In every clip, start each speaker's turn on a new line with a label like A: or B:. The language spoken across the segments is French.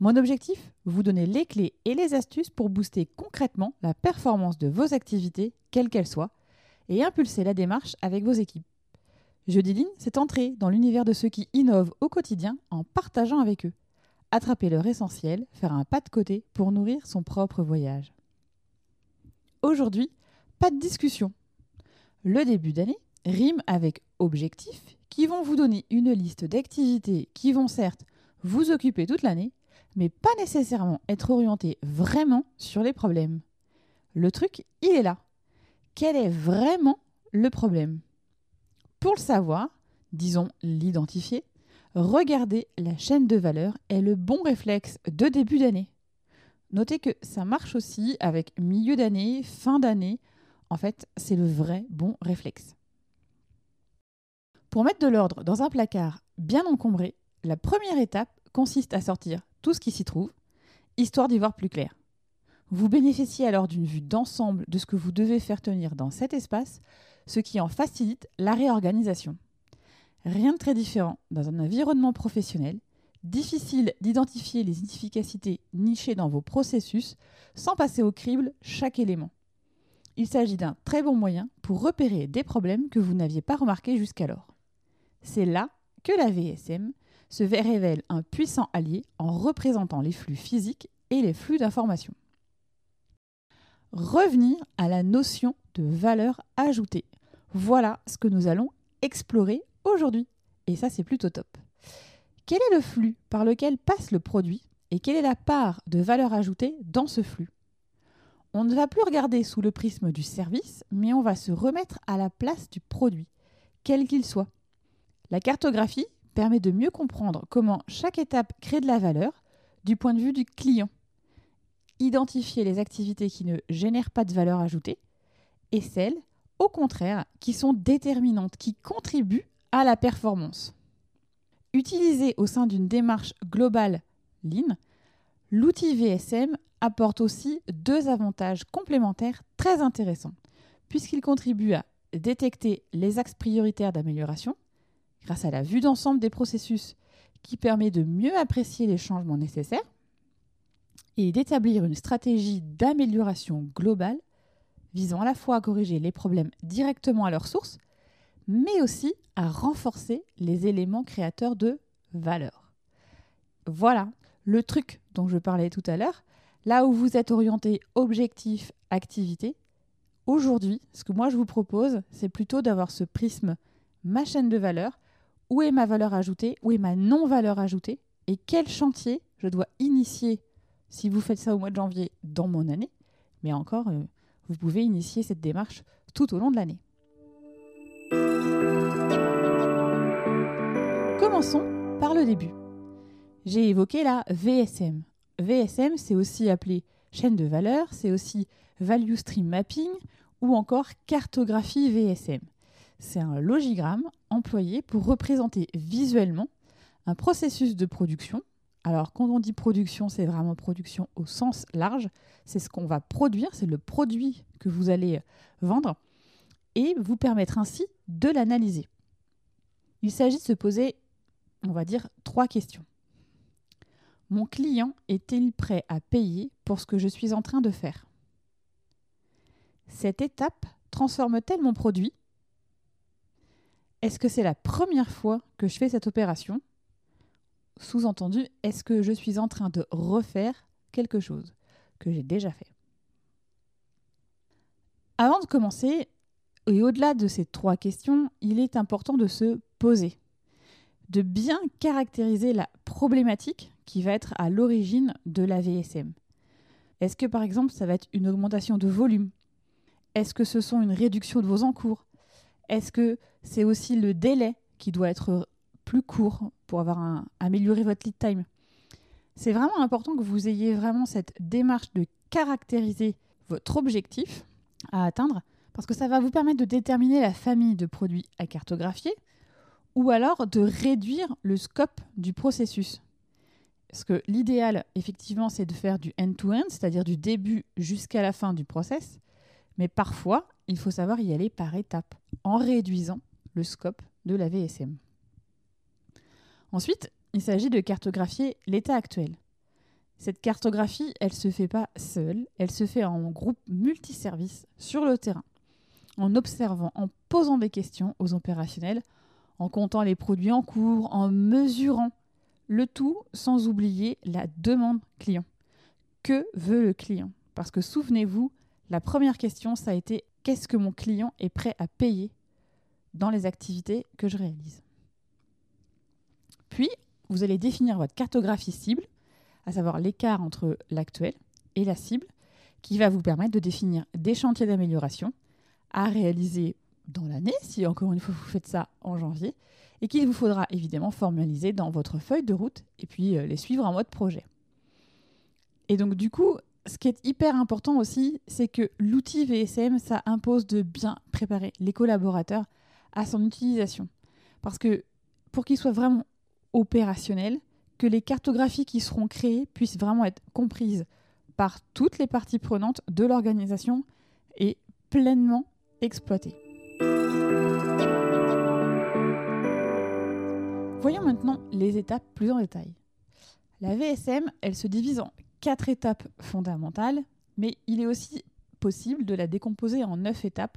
A: Mon objectif Vous donner les clés et les astuces pour booster concrètement la performance de vos activités, quelles qu'elles soient, et impulser la démarche avec vos équipes. Jeudi Ligne, c'est entrer dans l'univers de ceux qui innovent au quotidien en partageant avec eux. Attraper leur essentiel, faire un pas de côté pour nourrir son propre voyage. Aujourd'hui, pas de discussion. Le début d'année rime avec objectifs qui vont vous donner une liste d'activités qui vont certes vous occuper toute l'année, mais pas nécessairement être orienté vraiment sur les problèmes. Le truc, il est là. Quel est vraiment le problème? Pour le savoir, disons l'identifier, regarder la chaîne de valeur est le bon réflexe de début d'année. Notez que ça marche aussi avec milieu d'année, fin d'année. En fait, c'est le vrai bon réflexe. Pour mettre de l'ordre dans un placard bien encombré, la première étape consiste à sortir tout ce qui s'y trouve, histoire d'y voir plus clair. Vous bénéficiez alors d'une vue d'ensemble de ce que vous devez faire tenir dans cet espace, ce qui en facilite la réorganisation. Rien de très différent dans un environnement professionnel, difficile d'identifier les inefficacités nichées dans vos processus sans passer au crible chaque élément. Il s'agit d'un très bon moyen pour repérer des problèmes que vous n'aviez pas remarqués jusqu'alors. C'est là que la VSM se révèle un puissant allié en représentant les flux physiques et les flux d'informations. Revenir à la notion de valeur ajoutée. Voilà ce que nous allons explorer aujourd'hui. Et ça, c'est plutôt top. Quel est le flux par lequel passe le produit et quelle est la part de valeur ajoutée dans ce flux? On ne va plus regarder sous le prisme du service, mais on va se remettre à la place du produit, quel qu'il soit. La cartographie permet de mieux comprendre comment chaque étape crée de la valeur du point de vue du client. Identifier les activités qui ne génèrent pas de valeur ajoutée et celles, au contraire, qui sont déterminantes, qui contribuent à la performance. Utilisé au sein d'une démarche globale Lean, l'outil VSM apporte aussi deux avantages complémentaires très intéressants, puisqu'il contribue à détecter les axes prioritaires d'amélioration grâce à la vue d'ensemble des processus qui permet de mieux apprécier les changements nécessaires et d'établir une stratégie d'amélioration globale visant à la fois à corriger les problèmes directement à leur source, mais aussi à renforcer les éléments créateurs de valeur. Voilà le truc dont je parlais tout à l'heure, là où vous êtes orienté objectif, activité. Aujourd'hui, ce que moi je vous propose, c'est plutôt d'avoir ce prisme ma chaîne de valeur où est ma valeur ajoutée, où est ma non-valeur ajoutée, et quel chantier je dois initier si vous faites ça au mois de janvier dans mon année? Mais encore, euh, vous pouvez initier cette démarche tout au long de l'année. Commençons par le début. J'ai évoqué la VSM. VSM, c'est aussi appelé chaîne de valeur, c'est aussi Value Stream Mapping ou encore cartographie VSM. C'est un logigramme employé pour représenter visuellement un processus de production. Alors quand on dit production, c'est vraiment production au sens large. C'est ce qu'on va produire, c'est le produit que vous allez vendre et vous permettre ainsi de l'analyser. Il s'agit de se poser, on va dire, trois questions. Mon client est-il prêt à payer pour ce que je suis en train de faire? Cette étape transforme-t-elle mon produit? Est-ce que c'est la première fois que je fais cette opération? Sous-entendu, est-ce que je suis en train de refaire quelque chose que j'ai déjà fait? Avant de commencer, et au-delà de ces trois questions, il est important de se poser, de bien caractériser la problématique qui va être à l'origine de la VSM. Est-ce que par exemple ça va être une augmentation de volume? Est-ce que ce sont une réduction de vos encours? Est-ce que c'est aussi le délai qui doit être plus court pour avoir améliorer votre lead time? C'est vraiment important que vous ayez vraiment cette démarche de caractériser votre objectif à atteindre parce que ça va vous permettre de déterminer la famille de produits à cartographier ou alors de réduire le scope du processus. Parce que l'idéal, effectivement, c'est de faire du end-to-end, c'est-à-dire du début jusqu'à la fin du process. Mais parfois, il faut savoir y aller par étapes, en réduisant le scope de la VSM. Ensuite, il s'agit de cartographier l'état actuel. Cette cartographie, elle ne se fait pas seule, elle se fait en groupe multiservice sur le terrain, en observant, en posant des questions aux opérationnels, en comptant les produits en cours, en mesurant le tout sans oublier la demande client. Que veut le client? Parce que souvenez-vous, la première question, ça a été qu'est-ce que mon client est prêt à payer dans les activités que je réalise. Puis, vous allez définir votre cartographie cible, à savoir l'écart entre l'actuel et la cible, qui va vous permettre de définir des chantiers d'amélioration à réaliser dans l'année, si encore une fois vous faites ça en janvier, et qu'il vous faudra évidemment formaliser dans votre feuille de route et puis euh, les suivre en mode projet. Et donc du coup, ce qui est hyper important aussi, c'est que l'outil VSM, ça impose de bien préparer les collaborateurs à son utilisation. Parce que pour qu'il soit vraiment opérationnel, que les cartographies qui seront créées puissent vraiment être comprises par toutes les parties prenantes de l'organisation et pleinement exploitées. Voyons maintenant les étapes plus en détail. La VSM, elle se divise en quatre étapes fondamentales, mais il est aussi possible de la décomposer en neuf étapes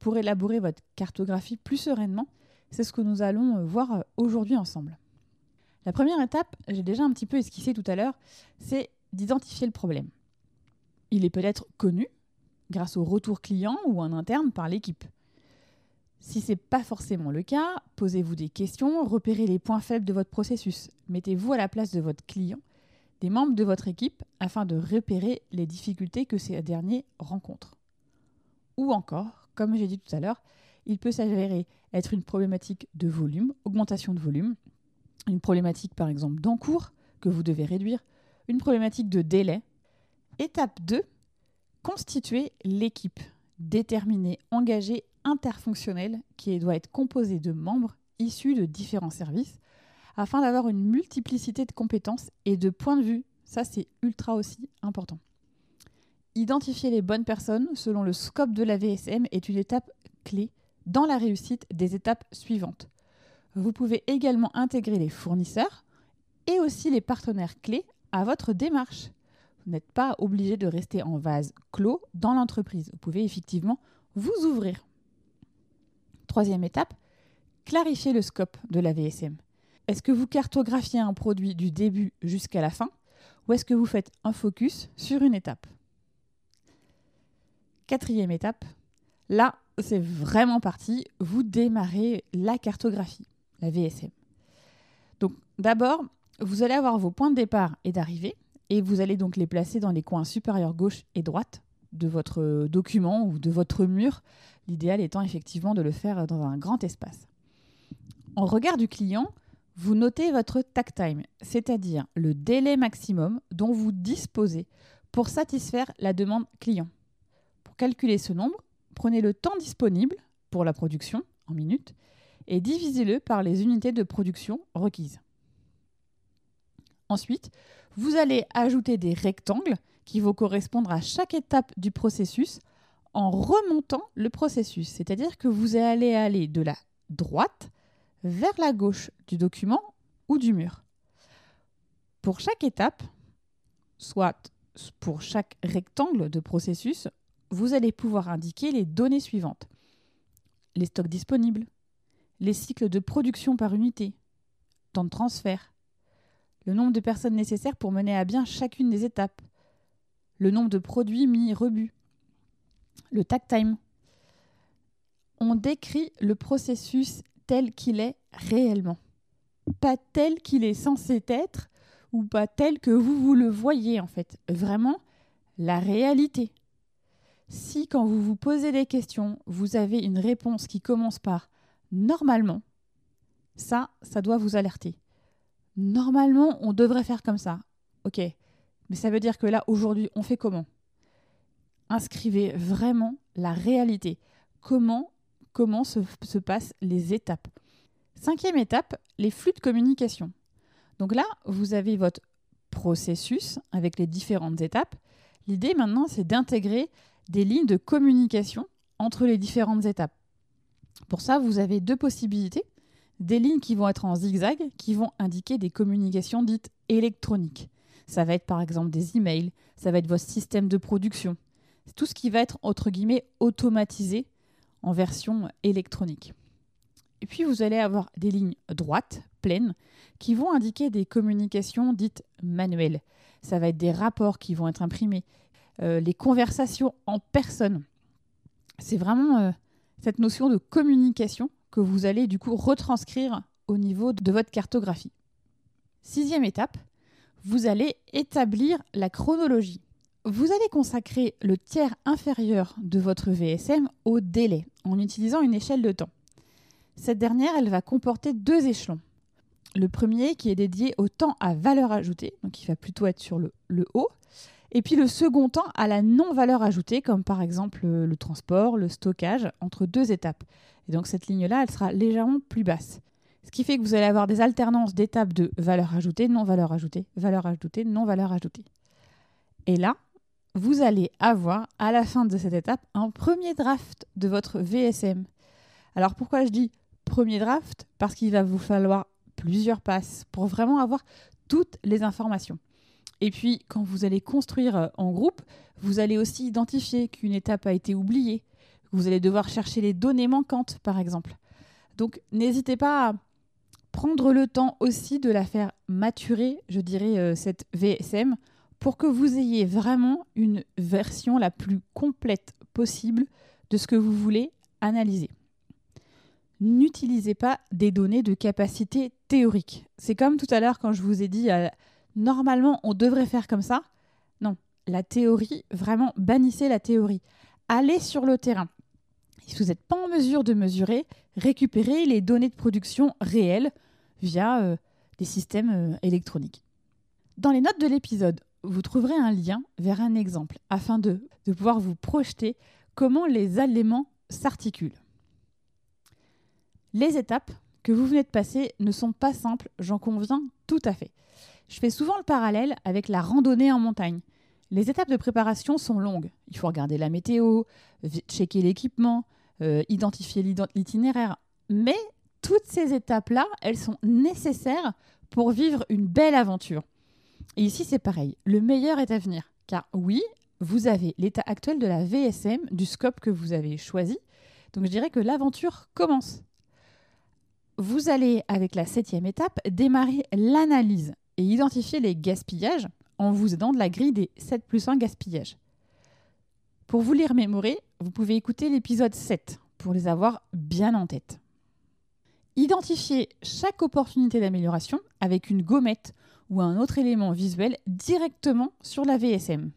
A: pour élaborer votre cartographie plus sereinement. C'est ce que nous allons euh, voir euh, aujourd'hui ensemble. La première étape, j'ai déjà un petit peu esquissé tout à l'heure, c'est d'identifier le problème. Il est peut-être connu grâce au retour client ou en interne par l'équipe. Si ce n'est pas forcément le cas, posez-vous des questions, repérez les points faibles de votre processus, mettez-vous à la place de votre client, des membres de votre équipe, afin de repérer les difficultés que ces derniers rencontrent. Ou encore, comme j'ai dit tout à l'heure, il peut s'avérer être une problématique de volume, augmentation de volume, une problématique par exemple d'encours que vous devez réduire, une problématique de délai. Étape 2, constituer l'équipe déterminée, engagée, interfonctionnelle qui doit être composée de membres issus de différents services afin d'avoir une multiplicité de compétences et de points de vue. Ça, c'est ultra aussi important. Identifier les bonnes personnes selon le scope de la VSM est une étape clé dans la réussite des étapes suivantes. Vous pouvez également intégrer les fournisseurs et aussi les partenaires clés à votre démarche. Vous n'êtes pas obligé de rester en vase clos dans l'entreprise. Vous pouvez effectivement vous ouvrir. Troisième étape, clarifier le scope de la VSM. Est-ce que vous cartographiez un produit du début jusqu'à la fin ou est-ce que vous faites un focus sur une étape? Quatrième étape, là c'est vraiment parti, vous démarrez la cartographie. VSM. Donc d'abord, vous allez avoir vos points de départ et d'arrivée, et vous allez donc les placer dans les coins supérieurs gauche et droite de votre document ou de votre mur, l'idéal étant effectivement de le faire dans un grand espace. En regard du client, vous notez votre tag time, c'est-à-dire le délai maximum dont vous disposez pour satisfaire la demande client. Pour calculer ce nombre, prenez le temps disponible pour la production en minutes et divisez-le par les unités de production requises. Ensuite, vous allez ajouter des rectangles qui vont correspondre à chaque étape du processus en remontant le processus. C'est-à-dire que vous allez aller de la droite vers la gauche du document ou du mur. Pour chaque étape, soit pour chaque rectangle de processus, vous allez pouvoir indiquer les données suivantes. Les stocks disponibles, les cycles de production par unité, temps de transfert, le nombre de personnes nécessaires pour mener à bien chacune des étapes, le nombre de produits mis rebut, le tag time. On décrit le processus tel qu'il est réellement, pas tel qu'il est censé être ou pas tel que vous vous le voyez en fait, vraiment la réalité. Si quand vous vous posez des questions, vous avez une réponse qui commence par normalement, ça, ça doit vous alerter. Normalement, on devrait faire comme ça. Ok, mais ça veut dire que là, aujourd'hui, on fait comment? Inscrivez vraiment la réalité. Comment, comment se, se passent les étapes. Cinquième étape, les flux de communication. Donc là, vous avez votre processus avec les différentes étapes. L'idée maintenant, c'est d'intégrer des lignes de communication entre les différentes étapes. Pour ça, vous avez deux possibilités. Des lignes qui vont être en zigzag, qui vont indiquer des communications dites électroniques. Ça va être par exemple des emails, ça va être votre système de production. Tout ce qui va être entre guillemets automatisé en version électronique. Et puis vous allez avoir des lignes droites, pleines, qui vont indiquer des communications dites manuelles. Ça va être des rapports qui vont être imprimés, euh, les conversations en personne. C'est vraiment euh, cette notion de communication que vous allez du coup retranscrire au niveau de votre cartographie. Sixième étape, vous allez établir la chronologie. Vous allez consacrer le tiers inférieur de votre VSM au délai en utilisant une échelle de temps. Cette dernière, elle va comporter deux échelons. Le premier qui est dédié au temps à valeur ajoutée, donc il va plutôt être sur le, le haut, et puis le second temps à la non-valeur ajoutée, comme par exemple le transport, le stockage, entre deux étapes. Et donc cette ligne-là, elle sera légèrement plus basse. Ce qui fait que vous allez avoir des alternances d'étapes de valeur ajoutée, non-valeur ajoutée, valeur ajoutée, non-valeur ajoutée. Et là, vous allez avoir à la fin de cette étape un premier draft de votre VSM. Alors pourquoi je dis premier draft? Parce qu'il va vous falloir plusieurs passes pour vraiment avoir toutes les informations. Et puis, quand vous allez construire euh, en groupe, vous allez aussi identifier qu'une étape a été oubliée. Vous allez devoir chercher les données manquantes, par exemple. Donc, n'hésitez pas à prendre le temps aussi de la faire maturer, je dirais, euh, cette VSM, pour que vous ayez vraiment une version la plus complète possible de ce que vous voulez analyser. N'utilisez pas des données de capacité théorique. C'est comme tout à l'heure quand je vous ai dit euh, normalement on devrait faire comme ça. Non, la théorie, vraiment bannissez la théorie. Allez sur le terrain. Si vous n'êtes pas en mesure de mesurer, récupérez les données de production réelles via euh, des systèmes euh, électroniques. Dans les notes de l'épisode, vous trouverez un lien vers un exemple afin de, pouvoir vous projeter comment les éléments s'articulent. Les étapes que vous venez de passer ne sont pas simples, j'en conviens tout à fait. Je fais souvent le parallèle avec la randonnée en montagne. Les étapes de préparation sont longues. Il faut regarder la météo, checker l'équipement, euh, identifier l'itinéraire. Mais toutes ces étapes-là, elles sont nécessaires pour vivre une belle aventure. Et ici, c'est pareil. Le meilleur est à venir. Car oui, vous avez l'état actuel de la VSM, du scope que vous avez choisi. Donc je dirais que l'aventure commence. Vous allez, avec la septième étape, démarrer l'analyse et identifier les gaspillages en vous aidant de la grille des 7 plus 1 gaspillages. Pour vous les remémorer, vous pouvez écouter l'épisode 7 pour les avoir bien en tête. Identifiez chaque opportunité d'amélioration avec une gommette ou un autre élément visuel directement sur la VSM.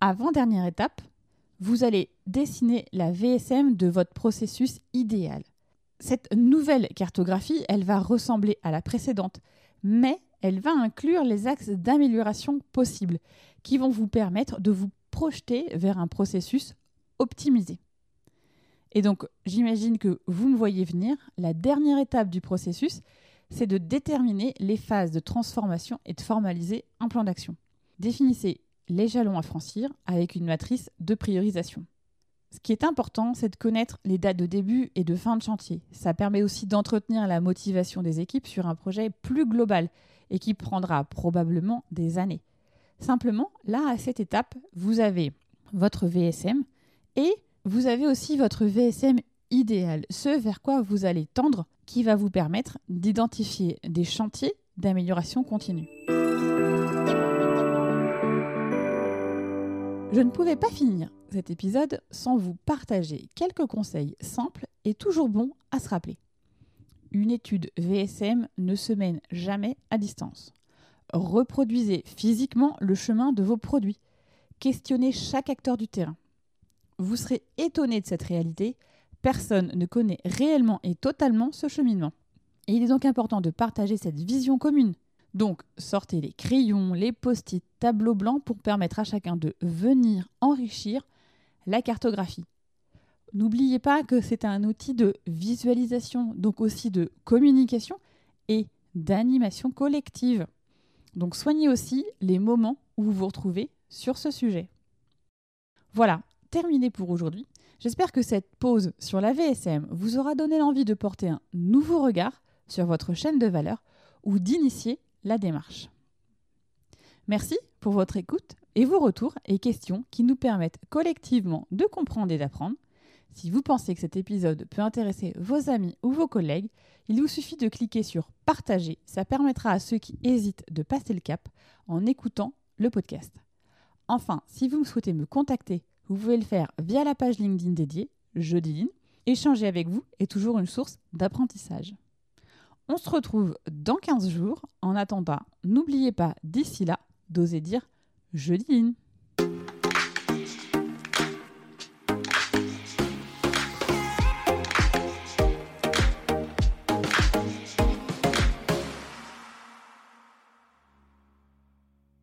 A: Avant-dernière étape, vous allez dessiner la VSM de votre processus idéal. Cette nouvelle cartographie, elle va ressembler à la précédente, mais elle va inclure les axes d'amélioration possibles qui vont vous permettre de vous projeter vers un processus optimisé. Et donc, j'imagine que vous me voyez venir, la dernière étape du processus, c'est de déterminer les phases de transformation et de formaliser un plan d'action. Définissez les jalons à franchir avec une matrice de priorisation. Ce qui est important, c'est de connaître les dates de début et de fin de chantier. Ça permet aussi d'entretenir la motivation des équipes sur un projet plus global et qui prendra probablement des années. Simplement, là, à cette étape, vous avez votre VSM et vous avez aussi votre VSM idéal, ce vers quoi vous allez tendre, qui va vous permettre d'identifier des chantiers d'amélioration continue. Je ne pouvais pas finir cet épisode sans vous partager quelques conseils simples et toujours bons à se rappeler. Une étude VSM ne se mène jamais à distance. Reproduisez physiquement le chemin de vos produits. Questionnez chaque acteur du terrain. Vous serez étonné de cette réalité. Personne ne connaît réellement et totalement ce cheminement. Et il est donc important de partager cette vision commune, Donc, sortez les crayons, les post-it, tableaux blancs pour permettre à chacun de venir enrichir la cartographie. N'oubliez pas que c'est un outil de visualisation, donc aussi de communication et d'animation collective. Donc soignez aussi les moments où vous vous retrouvez sur ce sujet. Voilà, terminé pour aujourd'hui. J'espère que cette pause sur la VSM vous aura donné l'envie de porter un nouveau regard sur votre chaîne de valeur ou d'initier la démarche. Merci pour votre écoute et vos retours et questions qui nous permettent collectivement de comprendre et d'apprendre. Si vous pensez que cet épisode peut intéresser vos amis ou vos collègues, il vous suffit de cliquer sur Partager. Ça permettra à ceux qui hésitent de passer le cap en écoutant le podcast. Enfin, si vous souhaitez me contacter, vous pouvez le faire via la page LinkedIn dédiée, Jeudi Échanger avec vous est toujours une source d'apprentissage. On se retrouve dans 15 jours. En attendant, n'oubliez pas d'ici là d'oser dire Jeudi